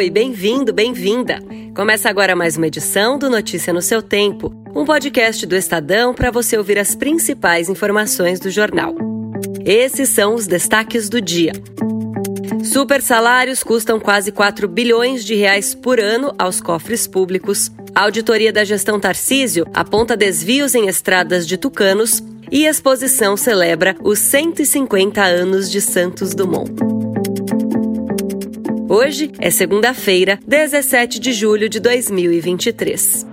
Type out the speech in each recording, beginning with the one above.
Oi, bem-vindo, bem-vinda. Começa agora mais uma edição do Notícia no seu Tempo, um podcast do Estadão para você ouvir as principais informações do jornal. Esses são os destaques do dia. Super salários custam quase 4 bilhões de reais por ano aos cofres públicos. A auditoria da gestão Tarcísio aponta desvios em estradas de tucanos e a exposição celebra os 150 anos de Santos Dumont. Hoje é segunda-feira, 17 de julho de 2023.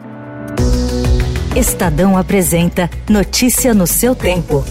Estadão apresenta Notícia no seu tempo.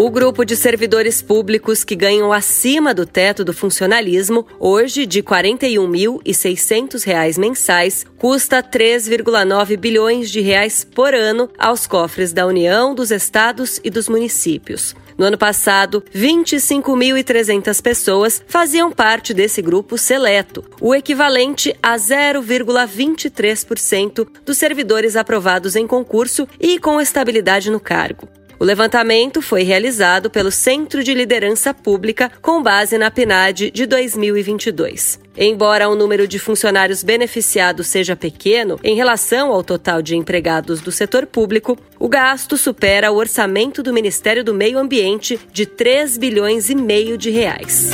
O grupo de servidores públicos que ganham acima do teto do funcionalismo, hoje de R$ 41.600 mensais, custa 3,9 bilhões de reais por ano aos cofres da União, dos estados e dos municípios. No ano passado, 25.300 pessoas faziam parte desse grupo seleto, o equivalente a 0,23% dos servidores aprovados em concurso e com estabilidade no cargo. O levantamento foi realizado pelo Centro de Liderança Pública com base na PNAD de 2022. Embora o número de funcionários beneficiados seja pequeno em relação ao total de empregados do setor público, o gasto supera o orçamento do Ministério do Meio Ambiente de 3 bilhões e meio de reais.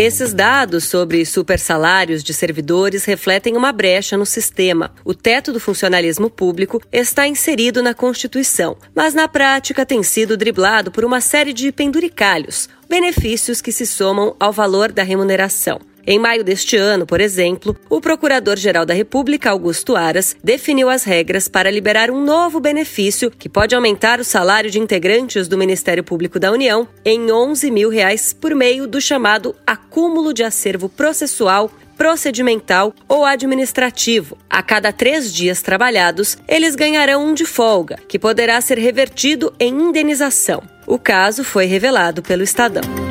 Esses dados sobre supersalários de servidores refletem uma brecha no sistema. O teto do funcionalismo público está inserido na Constituição, mas na prática tem sido driblado por uma série de penduricalhos, benefícios que se somam ao valor da remuneração. Em maio deste ano, por exemplo, o Procurador-Geral da República, Augusto Aras, definiu as regras para liberar um novo benefício que pode aumentar o salário de integrantes do Ministério Público da União em 11 mil reais por meio do chamado acúmulo de acervo processual procedimental ou administrativo. A cada três dias trabalhados, eles ganharão um de folga, que poderá ser revertido em indenização. O caso foi revelado pelo Estadão.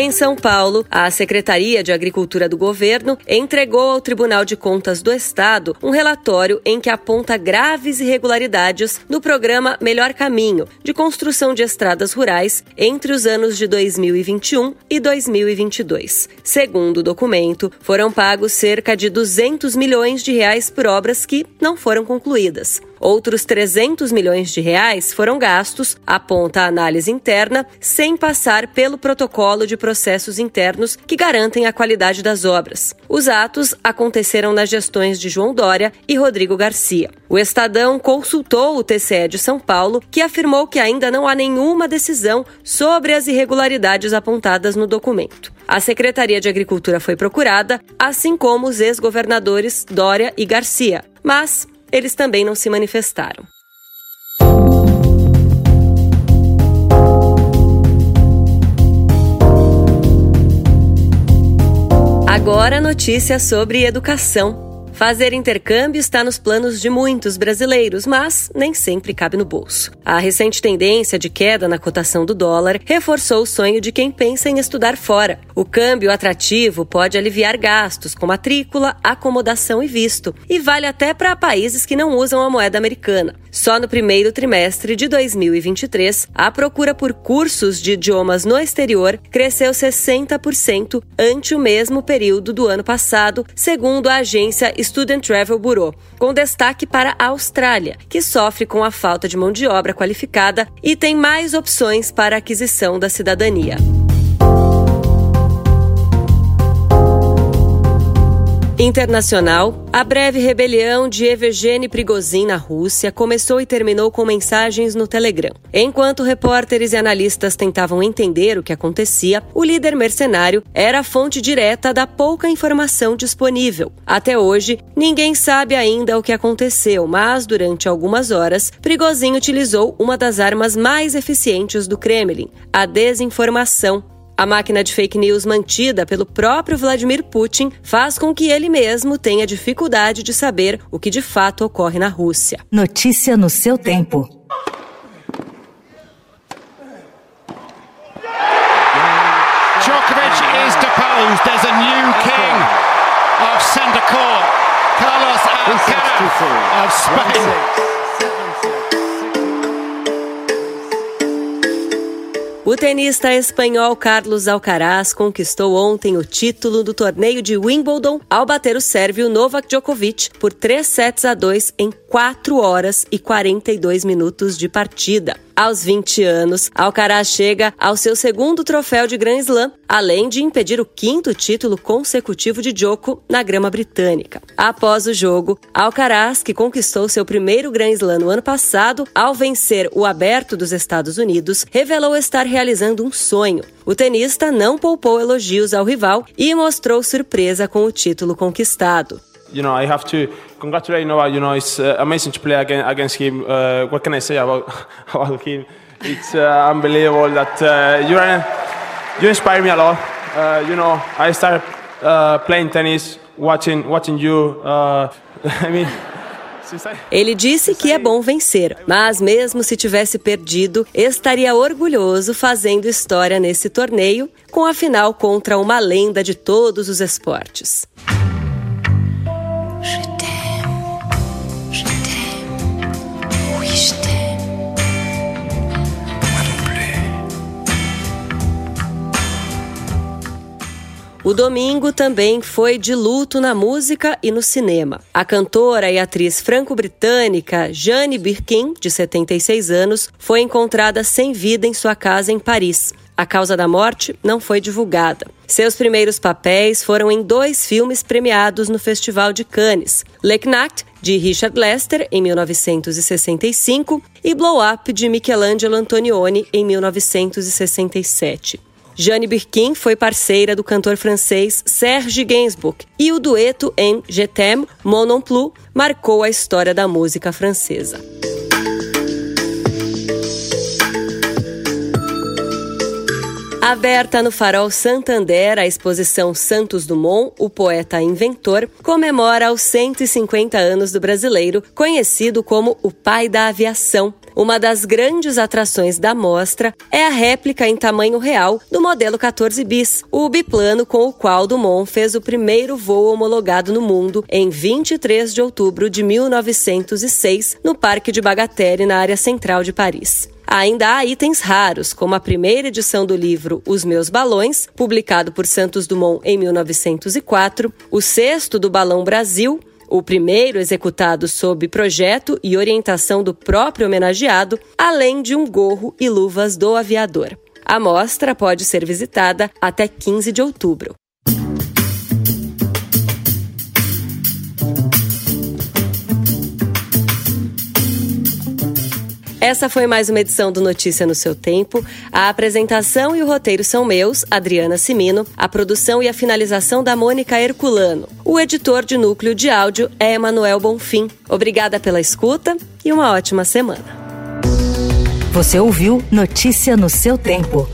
Em São Paulo, a Secretaria de Agricultura do governo entregou ao Tribunal de Contas do Estado um relatório em que aponta graves irregularidades no programa Melhor Caminho de construção de estradas rurais entre os anos de 2021 e 2022. Segundo o documento, foram pagos cerca de 200 milhões de reais por obras que não foram concluídas. Outros 300 milhões de reais foram gastos, aponta a análise interna, sem passar pelo protocolo de processos internos que garantem a qualidade das obras. Os atos aconteceram nas gestões de João Dória e Rodrigo Garcia. O Estadão consultou o TCE de São Paulo, que afirmou que ainda não há nenhuma decisão sobre as irregularidades apontadas no documento. A Secretaria de Agricultura foi procurada, assim como os ex-governadores Dória e Garcia, mas eles também não se manifestaram. Agora notícia sobre educação. Fazer intercâmbio está nos planos de muitos brasileiros, mas nem sempre cabe no bolso. A recente tendência de queda na cotação do dólar reforçou o sonho de quem pensa em estudar fora. O câmbio atrativo pode aliviar gastos com matrícula, acomodação e visto, e vale até para países que não usam a moeda americana. Só no primeiro trimestre de 2023, a procura por cursos de idiomas no exterior cresceu 60% ante o mesmo período do ano passado, segundo a agência Student Travel Bureau, com destaque para a Austrália, que sofre com a falta de mão de obra qualificada e tem mais opções para aquisição da cidadania. Internacional, a breve rebelião de Evgeny Prigozhin na Rússia começou e terminou com mensagens no Telegram. Enquanto repórteres e analistas tentavam entender o que acontecia, o líder mercenário era a fonte direta da pouca informação disponível. Até hoje, ninguém sabe ainda o que aconteceu, mas durante algumas horas, Prigozhin utilizou uma das armas mais eficientes do Kremlin, a desinformação a máquina de fake news mantida pelo próprio Vladimir Putin faz com que ele mesmo tenha dificuldade de saber o que de fato ocorre na Rússia. Notícia no seu tempo. Djokovic is deposed. there's a new king of centre court, Carlos Alcaraz of Spain. O tenista espanhol Carlos Alcaraz conquistou ontem o título do torneio de Wimbledon ao bater o sérvio Novak Djokovic por 3 sets a 2 em 4 horas e 42 minutos de partida. Aos 20 anos, Alcaraz chega ao seu segundo troféu de Grand Slam, além de impedir o quinto título consecutivo de Djoko na grama britânica. Após o jogo, Alcaraz, que conquistou seu primeiro Grand Slam no ano passado ao vencer o Aberto dos Estados Unidos, revelou estar realizando um sonho. O tenista não poupou elogios ao rival e mostrou surpresa com o título conquistado. You know, I have to congratulate Noah. You know, it's uh, amazing to play against, against him. Uh, what can I say about, about him? It's uh, unbelievable that uh, you you inspire me a lot. Uh, you know, I started uh, playing tennis, watching watching you. I mean. Ele disse que é bom vencer, mas mesmo se tivesse perdido, estaria orgulhoso fazendo história nesse torneio, com a final contra uma lenda de todos os esportes. O domingo também foi de luto na música e no cinema. A cantora e atriz franco-britânica Jane Birkin, de 76 anos, foi encontrada sem vida em sua casa em Paris. A causa da morte não foi divulgada. Seus primeiros papéis foram em dois filmes premiados no Festival de Cannes: Le Knacht, de Richard Lester, em 1965, e Blow Up, de Michelangelo Antonioni, em 1967. Jane Birkin foi parceira do cantor francês Serge Gainsbourg e o dueto em Je t'aime, Mon non plus marcou a história da música francesa. Aberta no Farol Santander, a exposição Santos Dumont, o poeta inventor, comemora os 150 anos do brasileiro, conhecido como o pai da aviação, uma das grandes atrações da mostra é a réplica em tamanho real do modelo 14 bis, o biplano com o qual Dumont fez o primeiro voo homologado no mundo em 23 de outubro de 1906 no Parque de Bagatelle, na área central de Paris. Ainda há itens raros, como a primeira edição do livro Os Meus Balões, publicado por Santos Dumont em 1904, o sexto do Balão Brasil, o primeiro executado sob projeto e orientação do próprio homenageado, além de um gorro e luvas do aviador. A mostra pode ser visitada até 15 de outubro. Essa foi mais uma edição do Notícia no seu tempo. A apresentação e o roteiro são meus, Adriana Simino, a produção e a finalização da Mônica Herculano. O editor de núcleo de áudio é Emanuel Bonfim. Obrigada pela escuta e uma ótima semana. Você ouviu Notícia no seu tempo.